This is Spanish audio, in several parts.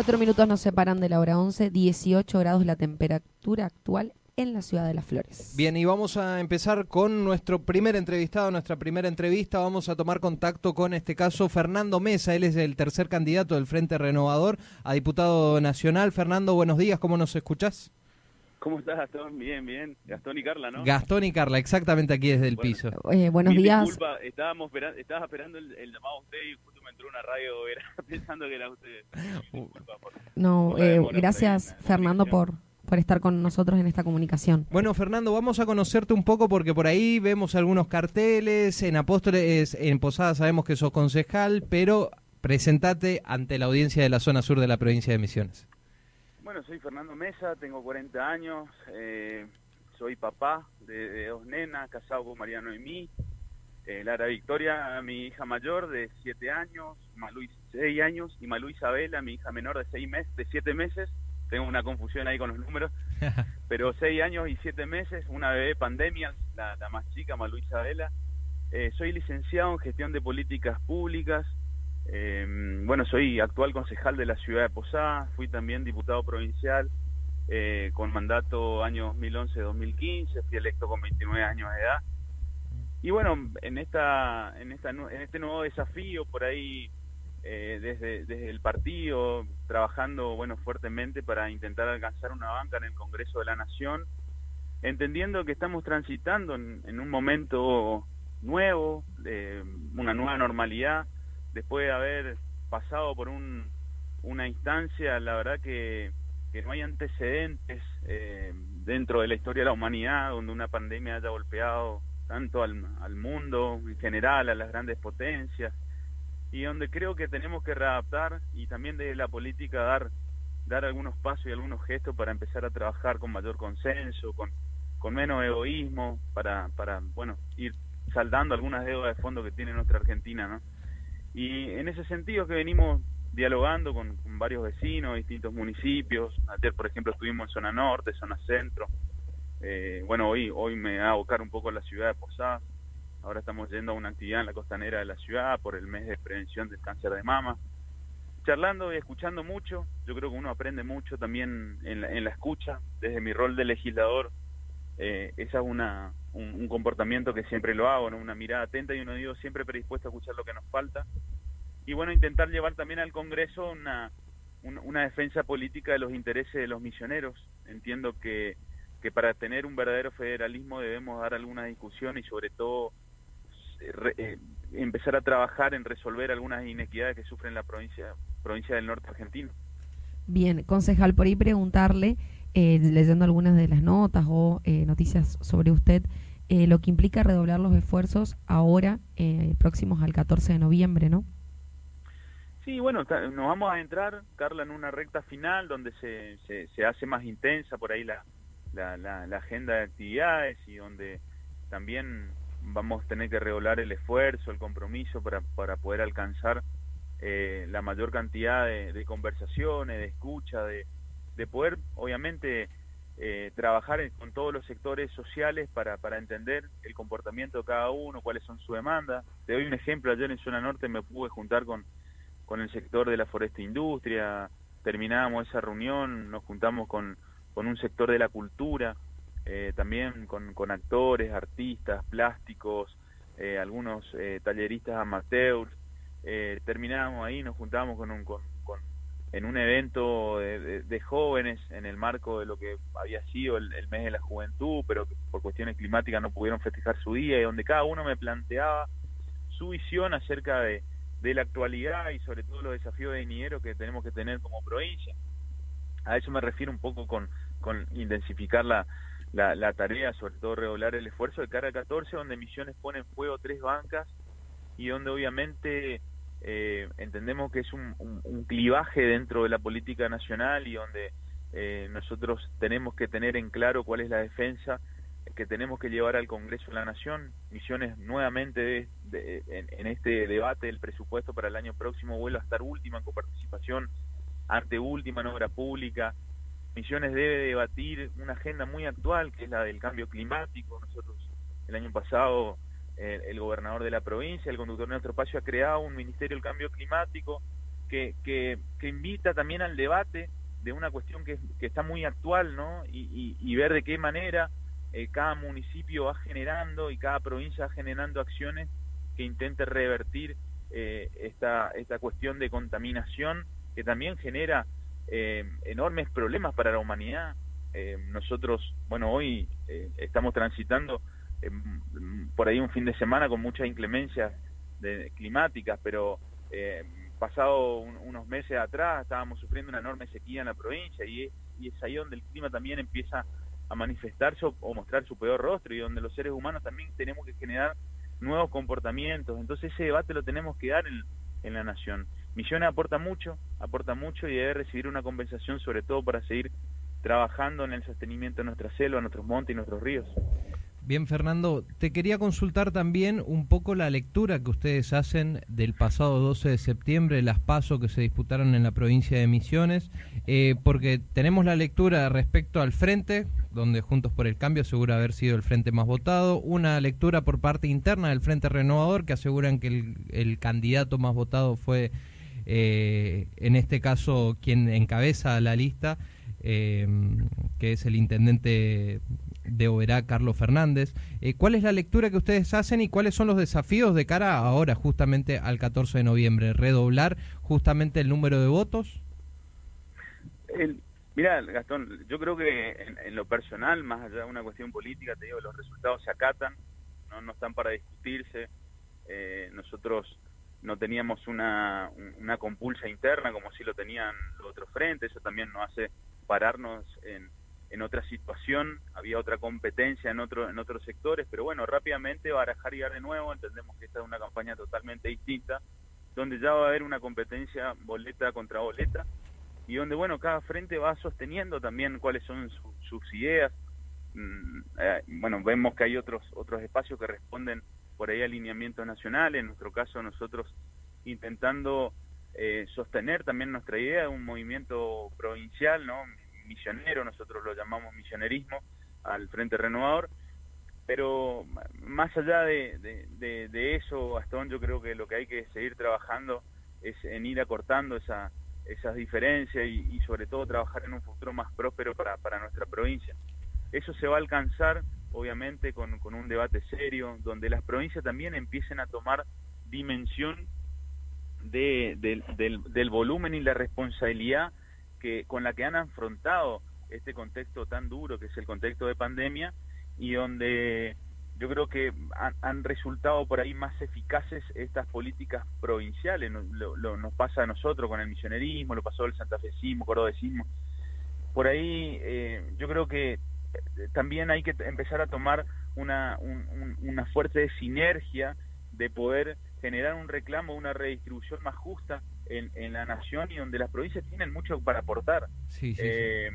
Cuatro minutos nos separan de la hora 11, 18 grados la temperatura actual en la ciudad de Las Flores. Bien, y vamos a empezar con nuestro primer entrevistado, nuestra primera entrevista. Vamos a tomar contacto con este caso Fernando Mesa. Él es el tercer candidato del Frente Renovador a diputado nacional. Fernando, buenos días, ¿cómo nos escuchás? ¿Cómo estás, Gastón? Bien, bien. Gastón y Carla, ¿no? Gastón y Carla, exactamente aquí desde el piso. Eh, buenos días. Disculpa, estábamos esperando, estabas esperando el, llamado a usted y justo entró una radio era, pensando que era usted. Disculpa no, eh, gracias, Fernando, por, por estar con nosotros en esta comunicación. Bueno, Fernando, vamos a conocerte un poco porque por ahí vemos algunos carteles, en Apóstoles, en Posada sabemos que sos concejal, pero presentate ante la audiencia de la zona sur de la provincia de Misiones. Bueno, soy Fernando Mesa, tengo 40 años, eh, soy papá de, dos nenas, casado con Mariano y mí. Eh, Lara Victoria, mi hija mayor de 7 años, Malú 6 años y Malú Isabela, mi hija menor de 6 meses, de 7 meses. Tengo una confusión ahí con los números, pero 6 años y 7 meses, una bebé pandemia, la, más chica, Malú Isabela. Eh, soy licenciado en gestión de políticas públicas, eh, bueno, soy actual concejal de la ciudad de Posada, fui también diputado provincial eh, con mandato año 2011-2015, fui electo con 29 años de edad. Y bueno, en esta, en esta, en este nuevo desafío por ahí eh, desde, desde el partido, trabajando bueno fuertemente para intentar alcanzar una banca en el Congreso de la Nación, entendiendo que estamos transitando en, en un momento nuevo, de una nueva normalidad después de haber pasado por un, una instancia, la verdad que, que no hay antecedentes eh, dentro de la historia de la humanidad donde una pandemia haya golpeado tanto al, mundo en general, a las grandes potencias, y donde creo que tenemos que readaptar y también de la política dar dar algunos pasos y algunos gestos para empezar a trabajar con mayor consenso, con, con menos egoísmo, para, para bueno, ir saldando algunas deudas de fondo que tiene nuestra Argentina, ¿no? Y en ese sentido que venimos dialogando con, varios vecinos, distintos municipios. Ayer, por ejemplo, estuvimos en zona norte, zona centro. Eh, bueno, hoy, hoy me va a abocar un poco a la ciudad de Posadas. Ahora estamos yendo a una actividad en la costanera de la ciudad por el mes de prevención del cáncer de mama. Charlando y escuchando mucho, yo creo que uno aprende mucho también en la, en la escucha. Desde mi rol de legislador, eh, esa es una, un, comportamiento que siempre lo hago, una mirada atenta y uno digo siempre predispuesto a escuchar lo que nos falta. Y bueno, intentar llevar también al Congreso una, una, defensa política de los intereses de los misioneros. Entiendo que, que para tener un verdadero federalismo debemos dar alguna discusión y sobre todo eh, empezar a trabajar en resolver algunas inequidades que sufren la provincia, provincia del norte argentino. Bien, concejal, por ahí preguntarle eh, leyendo algunas de las notas o eh, noticias sobre usted, eh, lo que implica redoblar los esfuerzos ahora, próximos al 14 de noviembre, ¿no? Sí, bueno, nos vamos a entrar, Carla, en una recta final donde se, se, hace más intensa por ahí la, la, la, agenda de actividades y donde también vamos a tener que redoblar el esfuerzo, el compromiso para, para poder alcanzar la mayor cantidad de, de conversaciones, de escucha, de, de poder, obviamente, eh, trabajar con todos los sectores sociales para, para entender el comportamiento de cada uno, cuáles son sus demandas. Te doy un ejemplo, ayer en Zona Norte me pude juntar con, con el sector de la foresta industria, terminábamos esa reunión, nos juntamos con, con un sector de la cultura, eh, también con, con actores, artistas, plásticos, eh, algunos talleristas amateurs, terminábamos ahí, nos juntamos con, un, con, en un evento de, jóvenes en el marco de lo que había sido el, mes de la juventud, pero por cuestiones climáticas no pudieron festejar su día y donde cada uno me planteaba su visión acerca de, la actualidad y sobre todo los desafíos de dinero que tenemos que tener como provincia. A eso me refiero un poco con, intensificar la, la, tarea, sobre todo redoblar el esfuerzo de cara 14, donde Misiones pone en juego tres bancas y donde obviamente eh, entendemos que es un, clivaje dentro de la política nacional y donde eh, nosotros tenemos que tener en claro cuál es la defensa que tenemos que llevar al Congreso de la Nación. Misiones nuevamente en, este debate del presupuesto para el año próximo vuelve a estar última en coparticipación, ante última en obra pública. Misiones debe debatir una agenda muy actual que es la del cambio climático. Nosotros el año pasado el, gobernador de la provincia, el conductor de nuestro espacio, ha creado un Ministerio del Cambio Climático que, que, invita también al debate de una cuestión que, está muy actual, ¿no? Y, ver de qué manera eh, cada municipio va generando y cada provincia va generando acciones que intente revertir eh, esta, esta cuestión de contaminación que también genera eh, enormes problemas para la humanidad. nosotros, bueno, hoy estamos transitando por ahí un fin de semana con muchas inclemencias de, climáticas, pero eh, pasado unos meses atrás estábamos sufriendo una enorme sequía en la provincia y es, ahí donde el clima también empieza a manifestarse o, mostrar su peor rostro y donde los seres humanos también tenemos que generar nuevos comportamientos. Entonces ese debate lo tenemos que dar en, en la nación. Misiones aporta mucho, aporta mucho y debe recibir una compensación sobre todo para seguir trabajando en el sostenimiento de nuestra selva, nuestros montes y nuestros ríos. Bien, Fernando, te quería consultar también un poco la lectura que ustedes hacen del pasado 12 de septiembre, las pasos que se disputaron en la provincia de Misiones, eh, porque tenemos la lectura respecto al frente, donde Juntos por el Cambio asegura haber sido el frente más votado, una lectura por parte interna del Frente Renovador, que aseguran que el, candidato más votado fue, eh, en este caso, quien encabeza la lista. Eh, que es el intendente de Oberá, Carlos Fernández. Eh, ¿Cuál es la lectura que ustedes hacen y cuáles son los desafíos de cara ahora, justamente al 14 de noviembre? ¿Redoblar justamente el número de votos? Mira, Gastón, yo creo que en, lo personal, más allá de una cuestión política, te digo, los resultados se acatan, no, no están para discutirse. Eh, nosotros no teníamos una, una compulsa interna como si lo tenían los otros frentes, eso también nos hace pararnos en, en otra situación, había otra competencia en, otro, en otros sectores, pero bueno, rápidamente barajar y dar de nuevo, entendemos que esta es una campaña totalmente distinta, donde ya va a haber una competencia boleta contra boleta, y donde, bueno, cada frente va sosteniendo también cuáles son sus ideas. Mm, eh, bueno, vemos que hay otros, otros espacios que responden por ahí alineamientos nacionales, en nuestro caso nosotros intentando eh, sostener también nuestra idea de un movimiento provincial, ¿no? misionero, nosotros lo llamamos misionerismo, al Frente Renovador, pero más allá de, de, eso, Gastón, yo creo que lo que hay que seguir trabajando es en ir acortando esa, esas diferencias y, sobre todo trabajar en un futuro más próspero para, para nuestra provincia. Eso se va a alcanzar, obviamente, con, con un debate serio, donde las provincias también empiecen a tomar dimensión de, del, del volumen y la responsabilidad que con la que han afrontado este contexto tan duro que es el contexto de pandemia y donde yo creo que han, resultado por ahí más eficaces estas políticas provinciales. Nos, lo, nos pasa a nosotros con el misionerismo, lo pasó el santafesismo, cordobecismo. Por ahí eh, yo creo que también hay que empezar a tomar una, una fuerte sinergia de poder generar un reclamo, una redistribución más justa en, la nación y donde las provincias tienen mucho para aportar. Eh,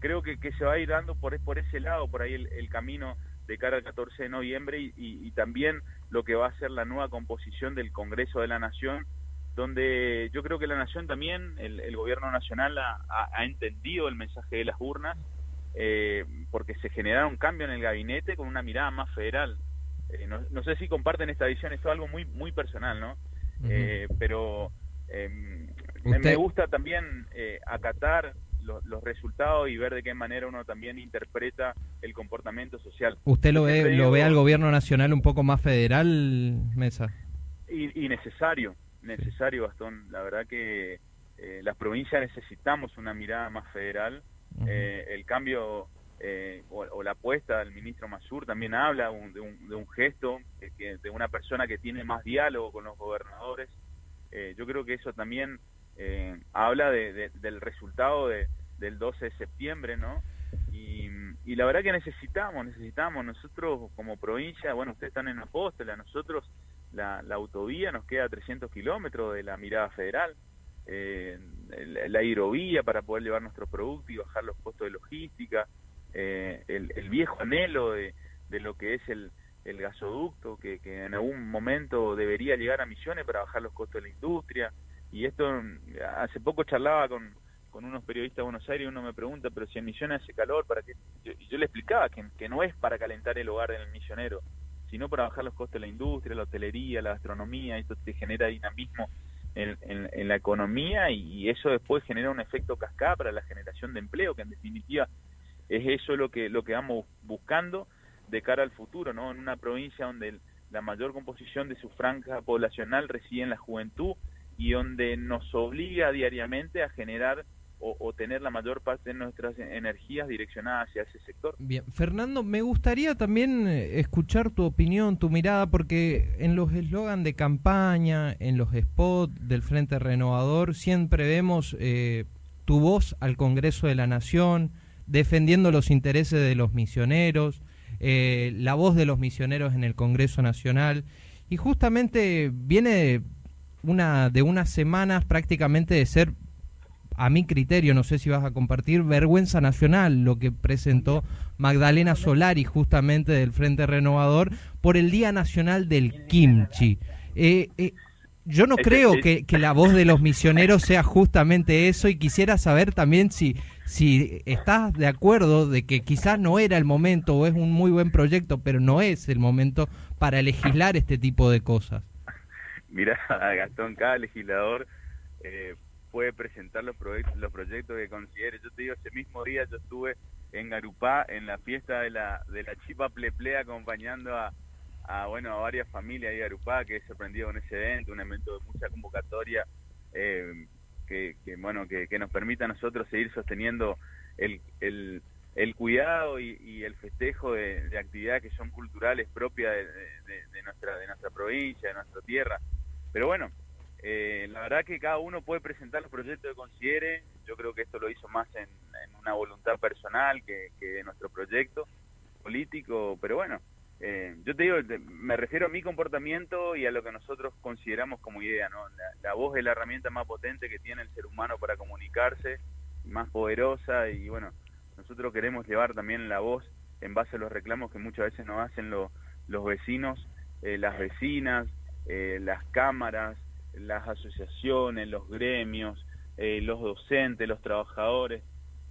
creo que, que, se va a ir dando por, por ese lado, por ahí el, camino de cara al 14 de noviembre y, también lo que va a ser la nueva composición del Congreso de la Nación, donde yo creo que la Nación también, el, Gobierno Nacional ha, entendido el mensaje de las urnas, eh, porque se generaron cambios en el gabinete con una mirada más federal. Eh, no, sé si comparten esta visión, esto es algo muy, muy personal, ¿no? pero eh, me gusta también eh, acatar los resultados y ver de qué manera uno también interpreta el comportamiento social. ¿Usted lo ve, lo ve al gobierno nacional un poco más federal, Mesa? Y, necesario, necesario, Gastón. La verdad que eh, las provincias necesitamos una mirada más federal. Eh, el cambio o, la apuesta del ministro Masur también habla de, un, de, un, gesto, de una persona que tiene más diálogo con los gobernadores. Eh, yo creo que eso también eh, habla del resultado del 12 de septiembre, ¿no? Y, la verdad que necesitamos, necesitamos, nosotros como provincia, bueno, ustedes están en Apóstola, nosotros la, autovía nos queda a 300 kilómetros de la mirada federal, eh, la hidrovía para poder llevar nuestro producto y bajar los costos de logística, el, viejo anhelo de lo que es el, el gasoducto que, que, en algún momento debería llegar a Misiones para bajar los costos de la industria. Y esto, hace poco charlaba con, unos periodistas de Buenos Aires y uno me pregunta, pero si en Misiones hace calor, ¿para qué? Yo, yo le explicaba que, que no es para calentar el hogar del misionero, sino para bajar los costos de la industria, la hotelería, la gastronomía, esto te genera dinamismo en, la economía y, eso después genera un efecto cascada para la generación de empleo, que en definitiva es eso lo que, lo que vamos buscando de cara al futuro, ¿no? En una provincia donde la mayor composición de su franja poblacional reside en la juventud y donde nos obliga diariamente a generar o, tener la mayor parte de nuestras energías direccionadas hacia ese sector. Bien, Fernando, me gustaría también eh, escuchar tu opinión, tu mirada, porque en los eslogan de campaña, en los spots del Frente Renovador, siempre vemos eh, tu voz al Congreso de la Nación, defendiendo los intereses de los misioneros, eh, la voz de los misioneros en el Congreso Nacional, y justamente viene una de unas semanas prácticamente de ser a mi criterio, no sé si vas a compartir, vergüenza nacional lo que presentó Magdalena Solari justamente del Frente Renovador por el Día Nacional del Kimchi. Eh, eh, yo no creo que, que, la voz de los misioneros sea justamente eso y quisiera saber también si, si estás de acuerdo de que quizás no era el momento o es un muy buen proyecto, pero no es el momento para legislar este tipo de cosas. Mira, Gastón, cada legislador eh, puede presentar los, proyectos, los proyectos que considere. Yo te digo, ese mismo día yo estuve en Garupá en la fiesta de la, de la Chipa Pleple acompañando a, bueno, a varias familias de Garupá que he sorprendido con ese evento, un evento de mucha convocatoria eh, que, bueno, que, nos permita a nosotros seguir sosteniendo el, el, el cuidado y, el festejo de, actividades que son culturales propias de, nuestra, de nuestra provincia, de nuestra tierra. Pero bueno, eh, la verdad que cada uno puede presentar los proyectos que considere. Yo creo que esto lo hizo más en, una voluntad personal que, que, nuestro proyecto político. Pero bueno, eh, yo te digo, me refiero a mi comportamiento y a lo que nosotros consideramos como idea. ¿no? La, voz es la herramienta más potente que tiene el ser humano para comunicarse, más poderosa. Y bueno, nosotros queremos llevar también la voz en base a los reclamos que muchas veces nos hacen los vecinos, eh, las vecinas, las cámaras las asociaciones, los gremios, eh, los docentes, los trabajadores.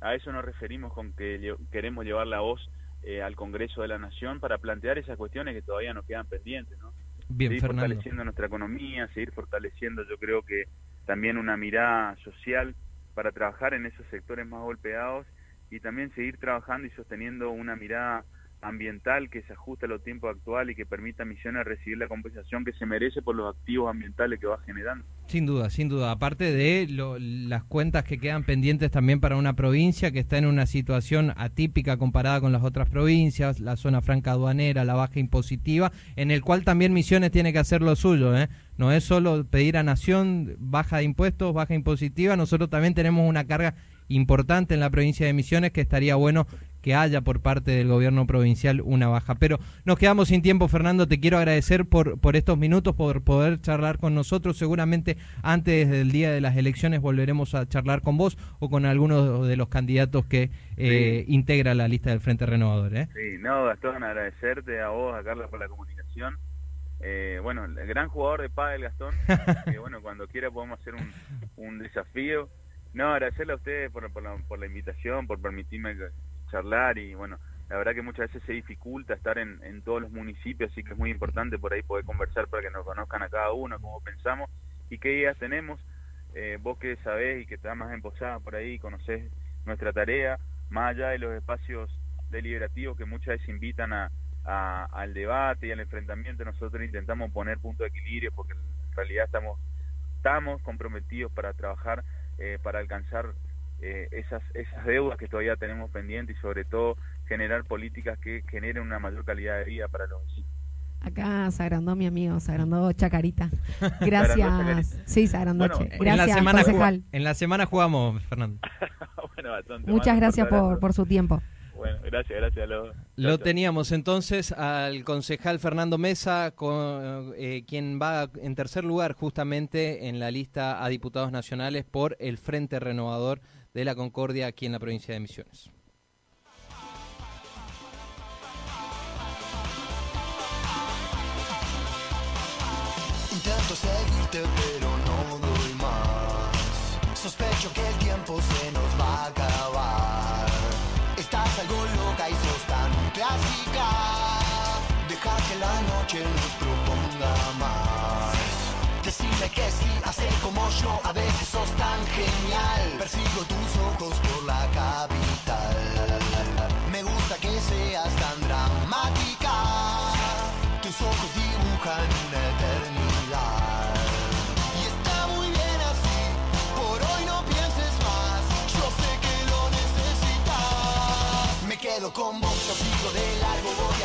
A eso nos referimos con que queremos llevar la voz eh, al Congreso de la Nación para plantear esas cuestiones que todavía nos quedan pendientes. ¿no? Bien, seguir fortaleciendo nuestra economía, seguir fortaleciendo yo creo que también una mirada social para trabajar en esos sectores más golpeados y también seguir trabajando y sosteniendo una mirada ambiental que se ajuste a los tiempos actuales y que permita a Misiones recibir la compensación que se merece por los activos ambientales que va generando. Sin duda, sin duda. Aparte de las cuentas que quedan pendientes también para una provincia que está en una situación atípica comparada con las otras provincias, la zona franca aduanera, la baja impositiva, en el cual también Misiones tiene que hacer lo suyo. ¿eh? No es solo pedir a Nación baja de impuestos, baja impositiva, nosotros también tenemos una carga importante en la provincia de Misiones que estaría bueno que haya por parte del gobierno provincial una baja. Pero nos quedamos sin tiempo, Fernando. Te quiero agradecer por, por estos minutos, por poder charlar con nosotros. Seguramente antes del día de las elecciones volveremos a charlar con vos o con algunos de los candidatos que eh, integra la lista del Frente Renovador. ¿eh? Sí, no, Gastón, agradecerte a vos, a Carla por la comunicación. Eh, bueno, el gran jugador de pádel, Gastón. que bueno, cuando quiera podemos hacer un, un desafío. No, agradecerle a ustedes por, por, la, por la invitación, por permitirme charlar y bueno, la verdad que muchas veces se dificulta estar en, en todos los municipios, así que es muy importante por ahí poder conversar para que nos conozcan a cada uno, cómo pensamos y qué ideas tenemos. Eh, vos que sabés y que estás más emposada por ahí, conocés nuestra tarea, más allá de los espacios deliberativos que muchas veces invitan a, al debate y al enfrentamiento, nosotros intentamos poner punto de equilibrio porque en realidad estamos, estamos comprometidos para trabajar eh, para alcanzar eh, esas, esas deudas que todavía tenemos pendientes y sobre todo generar políticas que generen una mayor calidad de vida para los vecinos. Acá se agrandó mi amigo, se agrandó Chacarita. Gracias. sí, se agrandó. gracias, en la, semana en la semana jugamos, Fernando. Muchas gracias por, por su tiempo. Bueno, gracias, gracias. Lo, lo teníamos entonces al concejal Fernando Mesa, con, eh, quien va en tercer lugar justamente en la lista a diputados nacionales por el Frente Renovador de la Concordia aquí en la provincia de Misiones. Intento seguirte pero no doy más. Sospecho que el tiempo se nos va a acabar. Estás algo loca y sos tan clásica. Deja que la noche nos proponga más que sí, así como yo, a veces sos tan genial. Persigo tus ojos por la capital. Me gusta que seas tan dramática. Tus ojos dibujan una eternidad. Y está muy bien así, por hoy no pienses más. Yo sé que lo necesitas. Me quedo con vos, yo sigo de largo, voy a